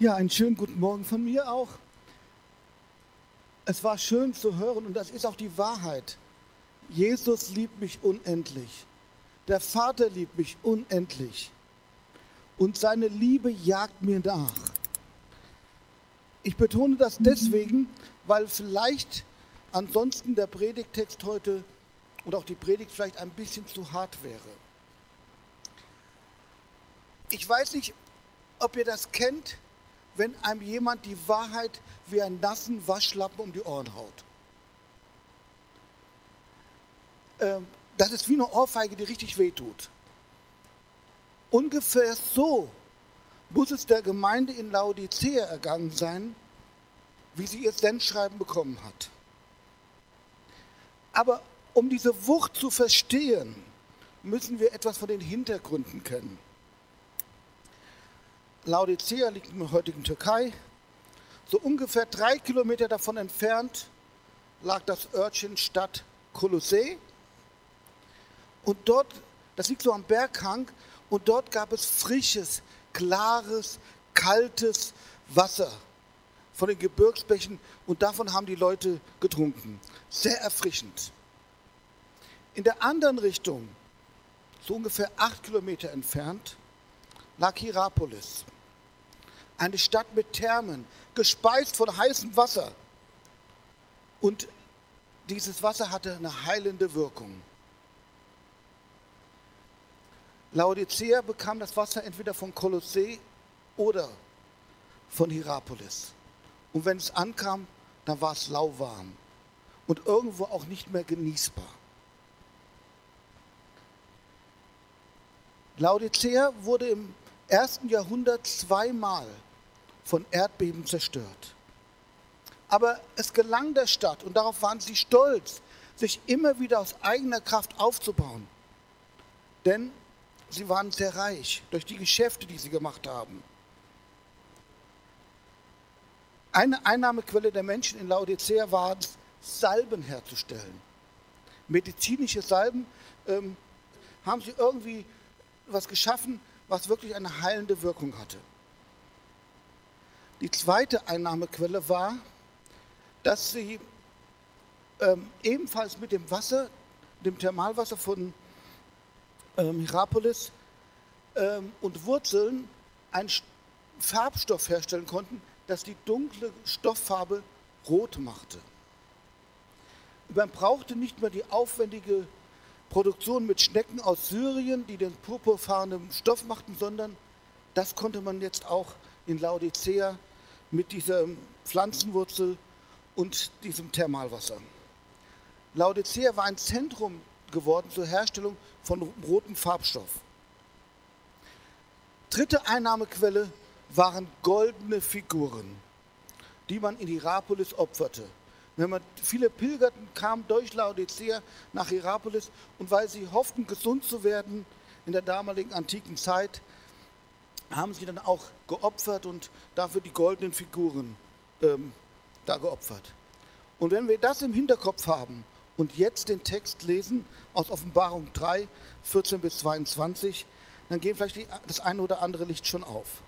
Ja, einen schönen guten Morgen von mir auch. Es war schön zu hören und das ist auch die Wahrheit. Jesus liebt mich unendlich. Der Vater liebt mich unendlich. Und seine Liebe jagt mir nach. Ich betone das deswegen, weil vielleicht ansonsten der Predigtext heute und auch die Predigt vielleicht ein bisschen zu hart wäre. Ich weiß nicht, ob ihr das kennt, wenn einem jemand die Wahrheit wie einen nassen Waschlappen um die Ohren haut. Ähm, das ist wie eine Ohrfeige, die richtig wehtut. Ungefähr so muss es der Gemeinde in Laodicea ergangen sein, wie sie ihr Sendschreiben bekommen hat. Aber um diese Wucht zu verstehen, müssen wir etwas von den Hintergründen kennen. Laodicea liegt in der heutigen Türkei. So ungefähr drei Kilometer davon entfernt lag das Örtchen Stadt Kolossee. Und dort, das liegt so am Berghang, und dort gab es frisches, klares, kaltes Wasser von den Gebirgsbächen und davon haben die Leute getrunken. Sehr erfrischend. In der anderen Richtung, so ungefähr acht Kilometer entfernt, lag Hierapolis. Eine Stadt mit Thermen, gespeist von heißem Wasser. Und dieses Wasser hatte eine heilende Wirkung. Laodicea bekam das Wasser entweder von Kolossee oder von Hierapolis. Und wenn es ankam, dann war es lauwarm und irgendwo auch nicht mehr genießbar. Laodicea wurde im ersten Jahrhundert zweimal von Erdbeben zerstört. Aber es gelang der Stadt, und darauf waren sie stolz, sich immer wieder aus eigener Kraft aufzubauen. Denn sie waren sehr reich durch die Geschäfte, die sie gemacht haben. Eine Einnahmequelle der Menschen in Laodicea war es, Salben herzustellen. Medizinische Salben ähm, haben sie irgendwie was geschaffen, was wirklich eine heilende Wirkung hatte. Die zweite Einnahmequelle war, dass sie ähm, ebenfalls mit dem Wasser, dem Thermalwasser von ähm, Hierapolis ähm, und Wurzeln einen Farbstoff herstellen konnten, das die dunkle Stofffarbe rot machte. Man brauchte nicht mehr die aufwendige Produktion mit Schnecken aus Syrien, die den purpurfarbenen Stoff machten, sondern das konnte man jetzt auch in Laodicea mit dieser Pflanzenwurzel und diesem Thermalwasser. Laodicea war ein Zentrum geworden zur Herstellung von rotem Farbstoff. Dritte Einnahmequelle waren goldene Figuren, die man in Hierapolis opferte. Wenn man, viele Pilgerten kamen durch Laodicea nach Hierapolis und weil sie hofften, gesund zu werden in der damaligen antiken Zeit, haben sie dann auch geopfert und dafür die goldenen Figuren ähm, da geopfert. Und wenn wir das im Hinterkopf haben und jetzt den Text lesen aus Offenbarung 3, 14 bis 22, dann geht vielleicht die, das eine oder andere Licht schon auf.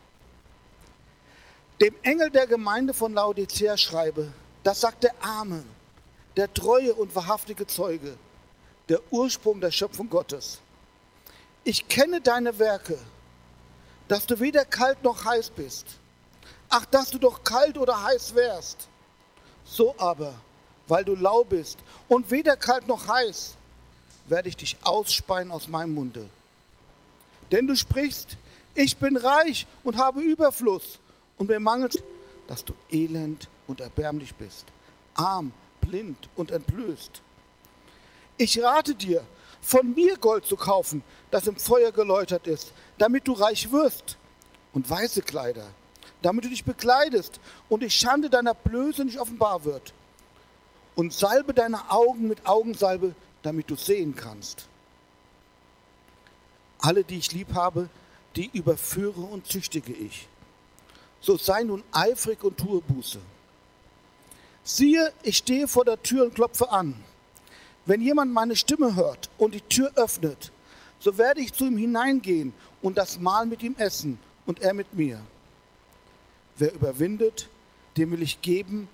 Dem Engel der Gemeinde von Laodicea schreibe, das sagt der Arme, der treue und wahrhaftige Zeuge, der Ursprung der Schöpfung Gottes. Ich kenne deine Werke dass du weder kalt noch heiß bist. Ach, dass du doch kalt oder heiß wärst. So aber, weil du lau bist und weder kalt noch heiß, werde ich dich ausspeien aus meinem Munde. Denn du sprichst, ich bin reich und habe Überfluss und mir mangelt, dass du elend und erbärmlich bist, arm, blind und entblößt. Ich rate dir, von mir Gold zu kaufen, das im Feuer geläutert ist, damit du reich wirst, und weiße Kleider, damit du dich bekleidest und die Schande deiner Blöße nicht offenbar wird. Und salbe deine Augen mit Augensalbe, damit du sehen kannst. Alle, die ich lieb habe, die überführe und züchtige ich. So sei nun eifrig und tue Buße. Siehe, ich stehe vor der Tür und klopfe an. Wenn jemand meine Stimme hört und die Tür öffnet, so werde ich zu ihm hineingehen und das Mahl mit ihm essen und er mit mir. wer überwindet, dem will ich geben,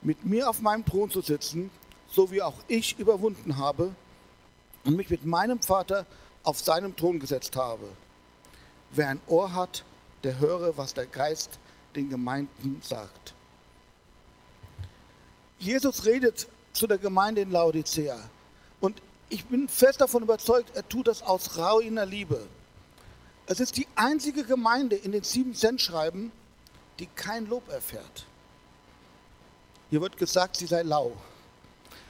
mit mir auf meinem Thron zu sitzen, so wie auch ich überwunden habe und mich mit meinem Vater auf seinem Thron gesetzt habe. Wer ein Ohr hat, der höre, was der Geist den Gemeinden sagt. Jesus redet zu der Gemeinde in Laodicea. Und ich bin fest davon überzeugt, er tut das aus reiner Liebe. Es ist die einzige Gemeinde in den sieben Cent-Schreiben, die kein Lob erfährt. Hier wird gesagt, sie sei lau.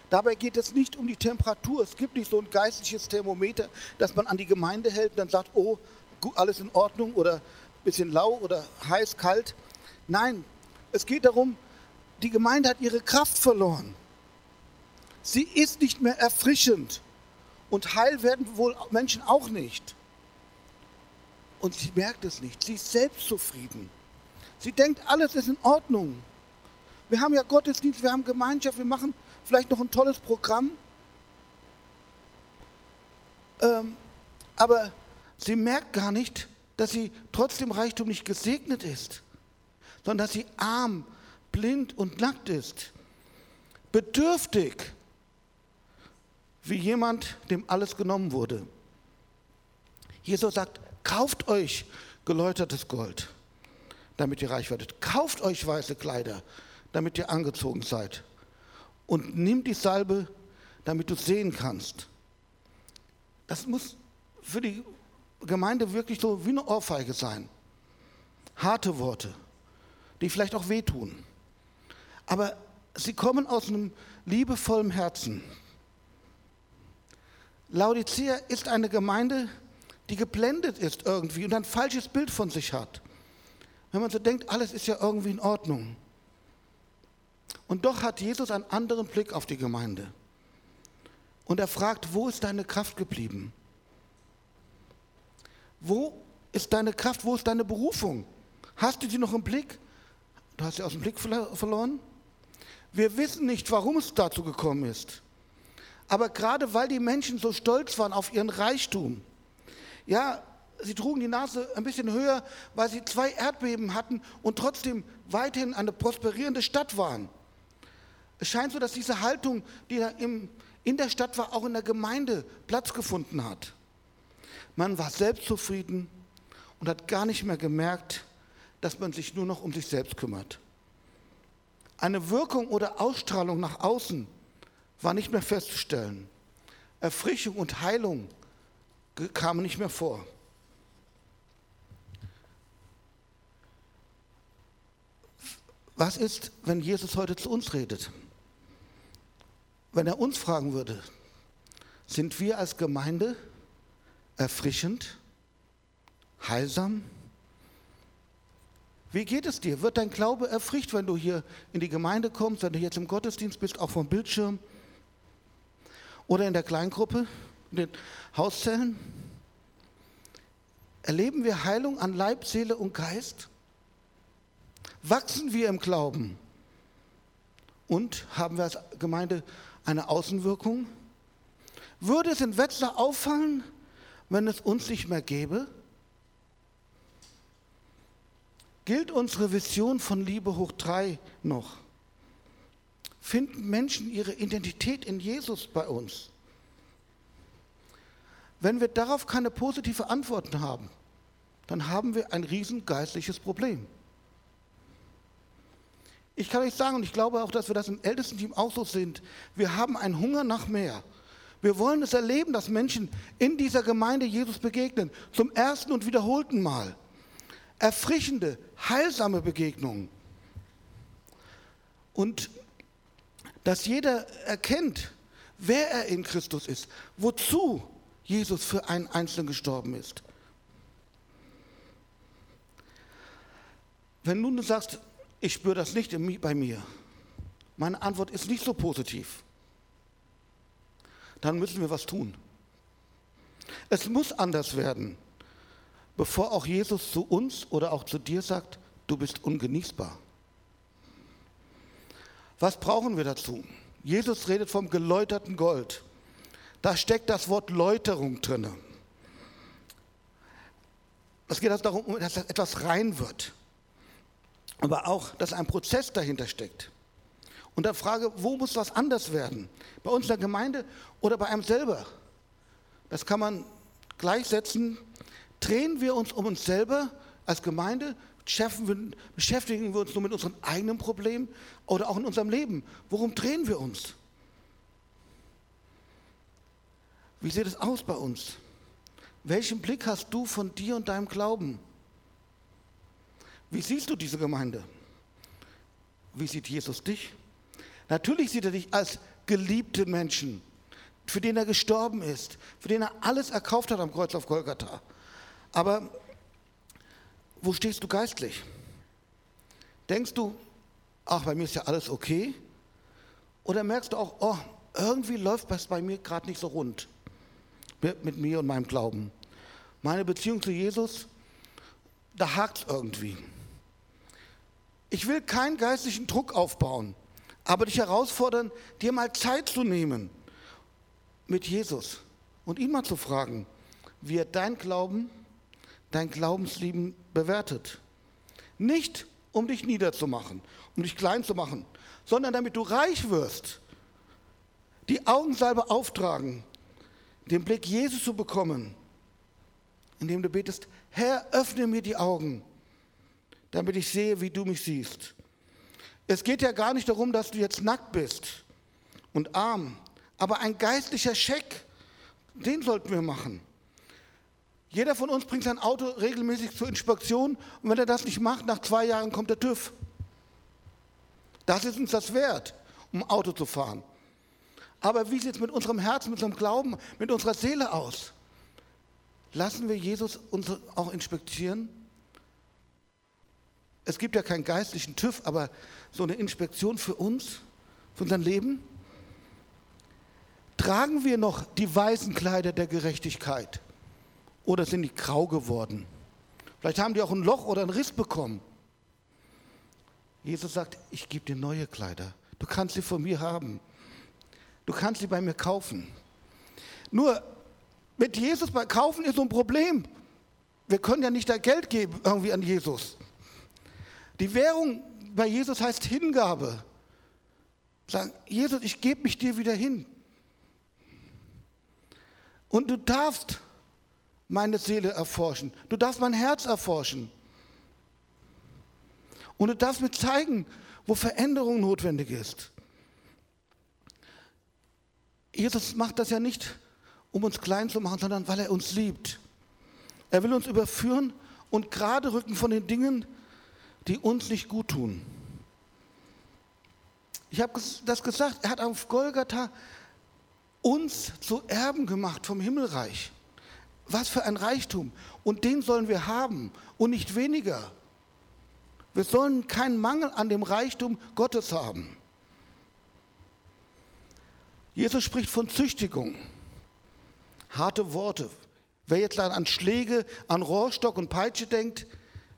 Dabei geht es nicht um die Temperatur. Es gibt nicht so ein geistliches Thermometer, das man an die Gemeinde hält und dann sagt, oh, alles in Ordnung oder ein bisschen lau oder heiß, kalt. Nein, es geht darum, die Gemeinde hat ihre Kraft verloren. Sie ist nicht mehr erfrischend. Und heil werden wohl Menschen auch nicht. Und sie merkt es nicht. Sie ist selbstzufrieden. Sie denkt, alles ist in Ordnung. Wir haben ja Gottesdienst, wir haben Gemeinschaft, wir machen vielleicht noch ein tolles Programm. Ähm, aber sie merkt gar nicht, dass sie trotz dem Reichtum nicht gesegnet ist, sondern dass sie arm, blind und nackt ist. Bedürftig, wie jemand, dem alles genommen wurde. Jesus sagt, kauft euch geläutertes Gold, damit ihr reich werdet. Kauft euch weiße Kleider, damit ihr angezogen seid. Und nimm die Salbe, damit du sehen kannst. Das muss für die Gemeinde wirklich so wie eine Ohrfeige sein. Harte Worte, die vielleicht auch wehtun. Aber sie kommen aus einem liebevollen Herzen. Laodicea ist eine Gemeinde, die geblendet ist irgendwie und ein falsches Bild von sich hat. Wenn man so denkt, alles ist ja irgendwie in Ordnung. Und doch hat Jesus einen anderen Blick auf die Gemeinde. Und er fragt, wo ist deine Kraft geblieben? Wo ist deine Kraft? Wo ist deine Berufung? Hast du die noch im Blick? Du hast sie aus dem Blick verloren? Wir wissen nicht, warum es dazu gekommen ist. Aber gerade weil die Menschen so stolz waren auf ihren Reichtum, ja, sie trugen die Nase ein bisschen höher, weil sie zwei Erdbeben hatten und trotzdem weiterhin eine prosperierende Stadt waren. Es scheint so, dass diese Haltung, die im, in der Stadt war, auch in der Gemeinde Platz gefunden hat. Man war selbstzufrieden und hat gar nicht mehr gemerkt, dass man sich nur noch um sich selbst kümmert. Eine Wirkung oder Ausstrahlung nach außen war nicht mehr festzustellen. Erfrischung und Heilung kamen nicht mehr vor. Was ist, wenn Jesus heute zu uns redet? Wenn er uns fragen würde, sind wir als Gemeinde erfrischend, heilsam? Wie geht es dir? Wird dein Glaube erfrischt, wenn du hier in die Gemeinde kommst, wenn du jetzt im Gottesdienst bist, auch vom Bildschirm? Oder in der Kleingruppe, in den Hauszellen? Erleben wir Heilung an Leib, Seele und Geist? Wachsen wir im Glauben? Und haben wir als Gemeinde eine Außenwirkung? Würde es in Wetzlar auffallen, wenn es uns nicht mehr gäbe? Gilt unsere Vision von Liebe hoch drei noch? Finden Menschen ihre Identität in Jesus bei uns? Wenn wir darauf keine positive Antworten haben, dann haben wir ein riesen geistliches Problem. Ich kann euch sagen, und ich glaube auch, dass wir das im Ältestenteam auch so sind, wir haben einen Hunger nach mehr. Wir wollen es erleben, dass Menschen in dieser Gemeinde Jesus begegnen, zum ersten und wiederholten Mal. Erfrischende, heilsame Begegnungen. Und dass jeder erkennt, wer er in Christus ist, wozu Jesus für einen Einzelnen gestorben ist. Wenn nun du sagst, ich spüre das nicht bei mir, meine Antwort ist nicht so positiv, dann müssen wir was tun. Es muss anders werden, bevor auch Jesus zu uns oder auch zu dir sagt, du bist ungenießbar. Was brauchen wir dazu? Jesus redet vom geläuterten Gold. Da steckt das Wort Läuterung drin. Es geht also darum, dass etwas rein wird. aber auch, dass ein Prozess dahinter steckt. Und dann frage, wo muss was anders werden? Bei uns in der Gemeinde oder bei einem selber? Das kann man gleichsetzen. Drehen wir uns um uns selber als Gemeinde? Beschäftigen wir uns nur mit unseren eigenen Problemen oder auch in unserem Leben? Worum drehen wir uns? Wie sieht es aus bei uns? Welchen Blick hast du von dir und deinem Glauben? Wie siehst du diese Gemeinde? Wie sieht Jesus dich? Natürlich sieht er dich als geliebte Menschen, für den er gestorben ist, für den er alles erkauft hat am Kreuz auf Golgatha. Aber wo stehst du geistlich? Denkst du, ach, bei mir ist ja alles okay? Oder merkst du auch, oh, irgendwie läuft das bei mir gerade nicht so rund mit mir und meinem Glauben? Meine Beziehung zu Jesus, da hakt es irgendwie. Ich will keinen geistlichen Druck aufbauen aber dich herausfordern, dir mal Zeit zu nehmen mit Jesus und ihn mal zu fragen, wie er dein Glauben, dein Glaubensleben bewertet. Nicht, um dich niederzumachen, um dich klein zu machen, sondern damit du reich wirst. Die Augensalbe auftragen, den Blick Jesus zu bekommen, indem du betest, Herr, öffne mir die Augen, damit ich sehe, wie du mich siehst. Es geht ja gar nicht darum, dass du jetzt nackt bist und arm, aber ein geistlicher Scheck, den sollten wir machen. Jeder von uns bringt sein Auto regelmäßig zur Inspektion und wenn er das nicht macht, nach zwei Jahren kommt der TÜV. Das ist uns das wert, um Auto zu fahren. Aber wie sieht es mit unserem Herzen, mit unserem Glauben, mit unserer Seele aus? Lassen wir Jesus uns auch inspektieren? Es gibt ja keinen geistlichen TÜV, aber so eine Inspektion für uns, für unser Leben. Tragen wir noch die weißen Kleider der Gerechtigkeit oder sind die grau geworden? Vielleicht haben die auch ein Loch oder einen Riss bekommen. Jesus sagt, ich gebe dir neue Kleider. Du kannst sie von mir haben. Du kannst sie bei mir kaufen. Nur mit Jesus bei kaufen ist so ein Problem. Wir können ja nicht da Geld geben irgendwie an Jesus. Die Währung bei Jesus heißt Hingabe. Sagen, Jesus, ich gebe mich dir wieder hin. Und du darfst meine Seele erforschen. Du darfst mein Herz erforschen. Und du darfst mir zeigen, wo Veränderung notwendig ist. Jesus macht das ja nicht, um uns klein zu machen, sondern weil er uns liebt. Er will uns überführen und gerade rücken von den Dingen, die uns nicht gut tun. Ich habe das gesagt, er hat auf Golgatha uns zu Erben gemacht vom Himmelreich. Was für ein Reichtum. Und den sollen wir haben und nicht weniger. Wir sollen keinen Mangel an dem Reichtum Gottes haben. Jesus spricht von Züchtigung. Harte Worte. Wer jetzt an Schläge, an Rohrstock und Peitsche denkt,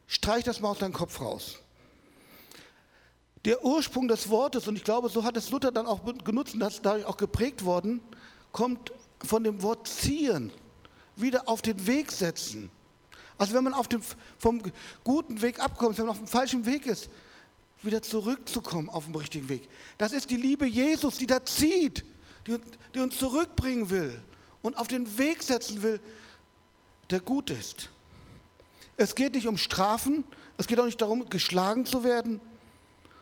Streich das mal aus deinem Kopf raus. Der Ursprung des Wortes, und ich glaube, so hat es Luther dann auch genutzt und das ist dadurch auch geprägt worden, kommt von dem Wort ziehen, wieder auf den Weg setzen. Also wenn man auf dem, vom guten Weg abkommt, wenn man auf dem falschen Weg ist, wieder zurückzukommen auf dem richtigen Weg. Das ist die Liebe Jesus, die da zieht, die, die uns zurückbringen will und auf den Weg setzen will, der gut ist. Es geht nicht um Strafen, es geht auch nicht darum, geschlagen zu werden,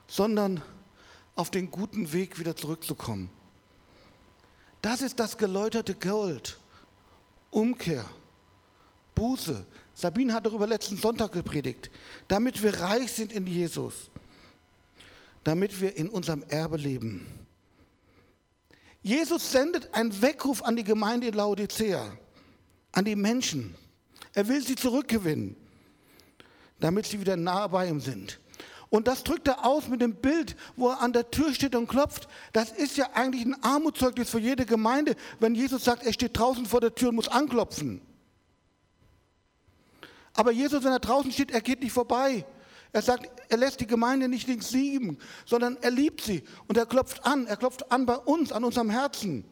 sondern auf den guten Weg wieder zurückzukommen. Das ist das geläuterte Gold. Umkehr, Buße. Sabine hat darüber letzten Sonntag gepredigt. Damit wir reich sind in Jesus. Damit wir in unserem Erbe leben. Jesus sendet einen Weckruf an die Gemeinde in Laodicea, an die Menschen. Er will sie zurückgewinnen damit sie wieder nahe bei ihm sind. Und das drückt er aus mit dem Bild, wo er an der Tür steht und klopft. Das ist ja eigentlich ein Armutszeugnis für jede Gemeinde, wenn Jesus sagt, er steht draußen vor der Tür und muss anklopfen. Aber Jesus, wenn er draußen steht, er geht nicht vorbei. Er sagt, er lässt die Gemeinde nicht links lieben, sondern er liebt sie und er klopft an. Er klopft an bei uns, an unserem Herzen,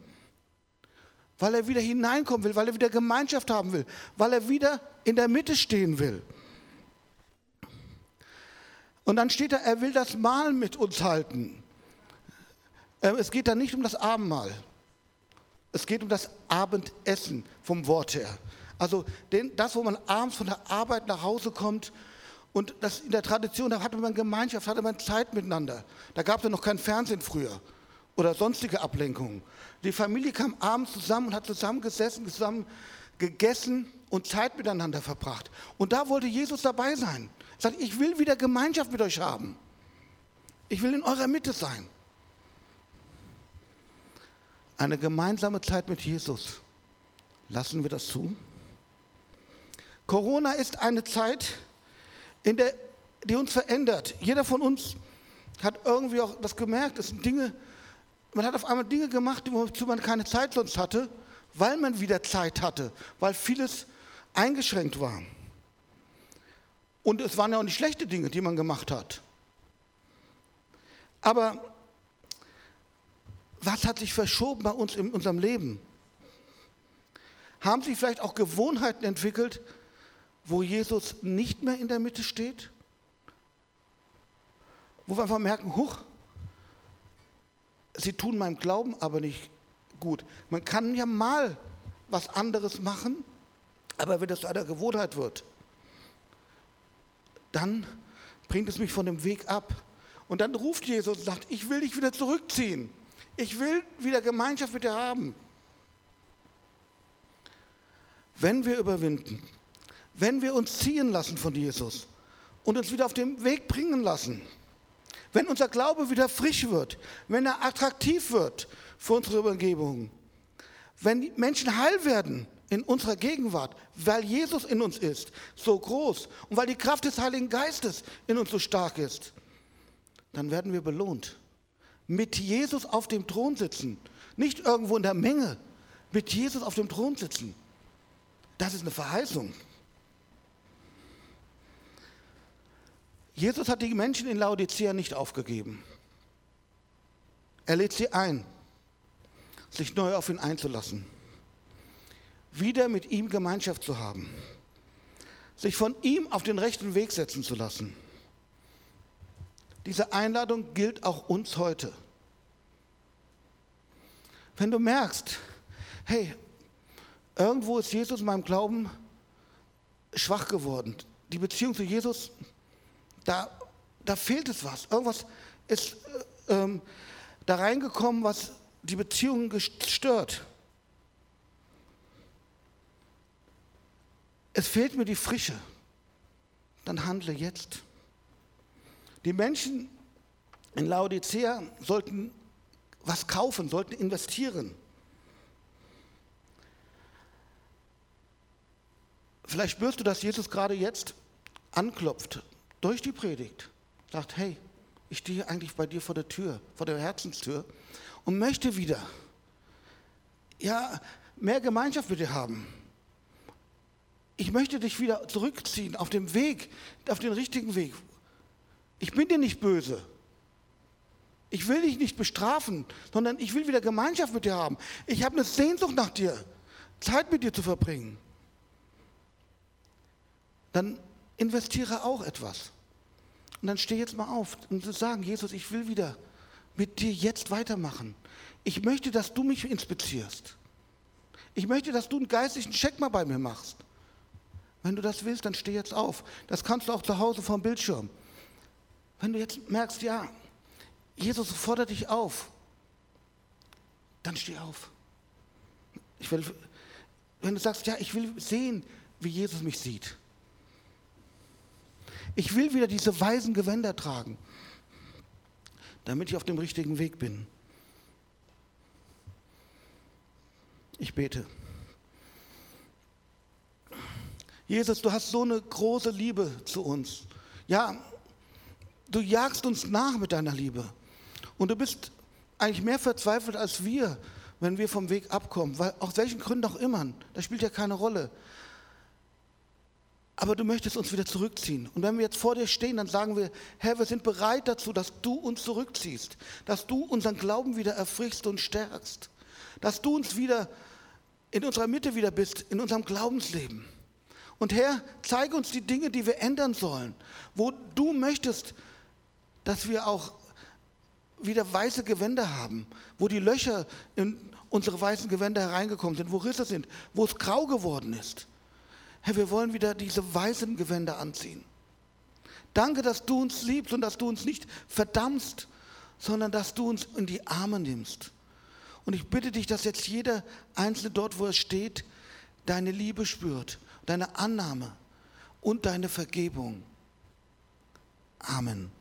weil er wieder hineinkommen will, weil er wieder Gemeinschaft haben will, weil er wieder in der Mitte stehen will. Und dann steht da, er will das Mahl mit uns halten. Ähm, es geht da nicht um das Abendmahl. Es geht um das Abendessen vom Wort her. Also das, wo man abends von der Arbeit nach Hause kommt und das in der Tradition, da hatte man Gemeinschaft, hatte man Zeit miteinander. Da gab es ja noch kein Fernsehen früher oder sonstige Ablenkungen. Die Familie kam abends zusammen und hat zusammen gesessen, zusammen gegessen und Zeit miteinander verbracht. Und da wollte Jesus dabei sein. Sagt, ich will wieder Gemeinschaft mit euch haben. Ich will in eurer Mitte sein. Eine gemeinsame Zeit mit Jesus. Lassen wir das zu? Corona ist eine Zeit, in der, die uns verändert. Jeder von uns hat irgendwie auch das gemerkt. Es sind Dinge, man hat auf einmal Dinge gemacht, wozu man keine Zeit sonst hatte, weil man wieder Zeit hatte, weil vieles eingeschränkt war. Und es waren ja auch nicht schlechte Dinge, die man gemacht hat. Aber was hat sich verschoben bei uns in unserem Leben? Haben sich vielleicht auch Gewohnheiten entwickelt, wo Jesus nicht mehr in der Mitte steht? Wo wir einfach merken, huch, sie tun meinem Glauben aber nicht gut. Man kann ja mal was anderes machen, aber wenn das zu einer Gewohnheit wird, dann bringt es mich von dem Weg ab. Und dann ruft Jesus und sagt, ich will dich wieder zurückziehen. Ich will wieder Gemeinschaft mit dir haben. Wenn wir überwinden, wenn wir uns ziehen lassen von Jesus und uns wieder auf den Weg bringen lassen, wenn unser Glaube wieder frisch wird, wenn er attraktiv wird für unsere Umgebung, wenn Menschen heil werden in unserer Gegenwart, weil Jesus in uns ist, so groß und weil die Kraft des Heiligen Geistes in uns so stark ist, dann werden wir belohnt. Mit Jesus auf dem Thron sitzen, nicht irgendwo in der Menge, mit Jesus auf dem Thron sitzen. Das ist eine Verheißung. Jesus hat die Menschen in Laodicea nicht aufgegeben. Er lädt sie ein, sich neu auf ihn einzulassen, wieder mit ihm Gemeinschaft zu haben, sich von ihm auf den rechten Weg setzen zu lassen. Diese Einladung gilt auch uns heute. Wenn du merkst, hey, irgendwo ist Jesus in meinem Glauben schwach geworden, die Beziehung zu Jesus da, da fehlt es was. Irgendwas ist äh, ähm, da reingekommen, was die Beziehungen gestört. Es fehlt mir die Frische. Dann handle jetzt. Die Menschen in Laodicea sollten was kaufen, sollten investieren. Vielleicht spürst du, dass Jesus gerade jetzt anklopft durch die Predigt sagt, hey, ich stehe eigentlich bei dir vor der Tür, vor der Herzenstür und möchte wieder, ja, mehr Gemeinschaft mit dir haben. Ich möchte dich wieder zurückziehen auf dem Weg, auf den richtigen Weg. Ich bin dir nicht böse. Ich will dich nicht bestrafen, sondern ich will wieder Gemeinschaft mit dir haben. Ich habe eine Sehnsucht nach dir, Zeit mit dir zu verbringen. Dann investiere auch etwas. Und dann steh jetzt mal auf und sagen, Jesus, ich will wieder mit dir jetzt weitermachen. Ich möchte, dass du mich inspizierst. Ich möchte, dass du einen geistlichen Check mal bei mir machst. Wenn du das willst, dann steh jetzt auf. Das kannst du auch zu Hause vom Bildschirm. Wenn du jetzt merkst, ja, Jesus fordert dich auf, dann steh auf. Will, wenn du sagst, ja, ich will sehen, wie Jesus mich sieht, ich will wieder diese weisen Gewänder tragen, damit ich auf dem richtigen Weg bin. Ich bete. Jesus, du hast so eine große Liebe zu uns. Ja, du jagst uns nach mit deiner Liebe. Und du bist eigentlich mehr verzweifelt als wir, wenn wir vom Weg abkommen. Weil aus welchen Gründen auch immer, das spielt ja keine Rolle. Aber du möchtest uns wieder zurückziehen. Und wenn wir jetzt vor dir stehen, dann sagen wir, Herr, wir sind bereit dazu, dass du uns zurückziehst, dass du unseren Glauben wieder erfrischst und stärkst, dass du uns wieder in unserer Mitte wieder bist, in unserem Glaubensleben. Und Herr, zeige uns die Dinge, die wir ändern sollen, wo du möchtest, dass wir auch wieder weiße Gewänder haben, wo die Löcher in unsere weißen Gewänder hereingekommen sind, wo Risse sind, wo es grau geworden ist. Herr, wir wollen wieder diese weißen Gewänder anziehen. Danke, dass du uns liebst und dass du uns nicht verdammst, sondern dass du uns in die Arme nimmst. Und ich bitte dich, dass jetzt jeder Einzelne dort, wo er steht, deine Liebe spürt, deine Annahme und deine Vergebung. Amen.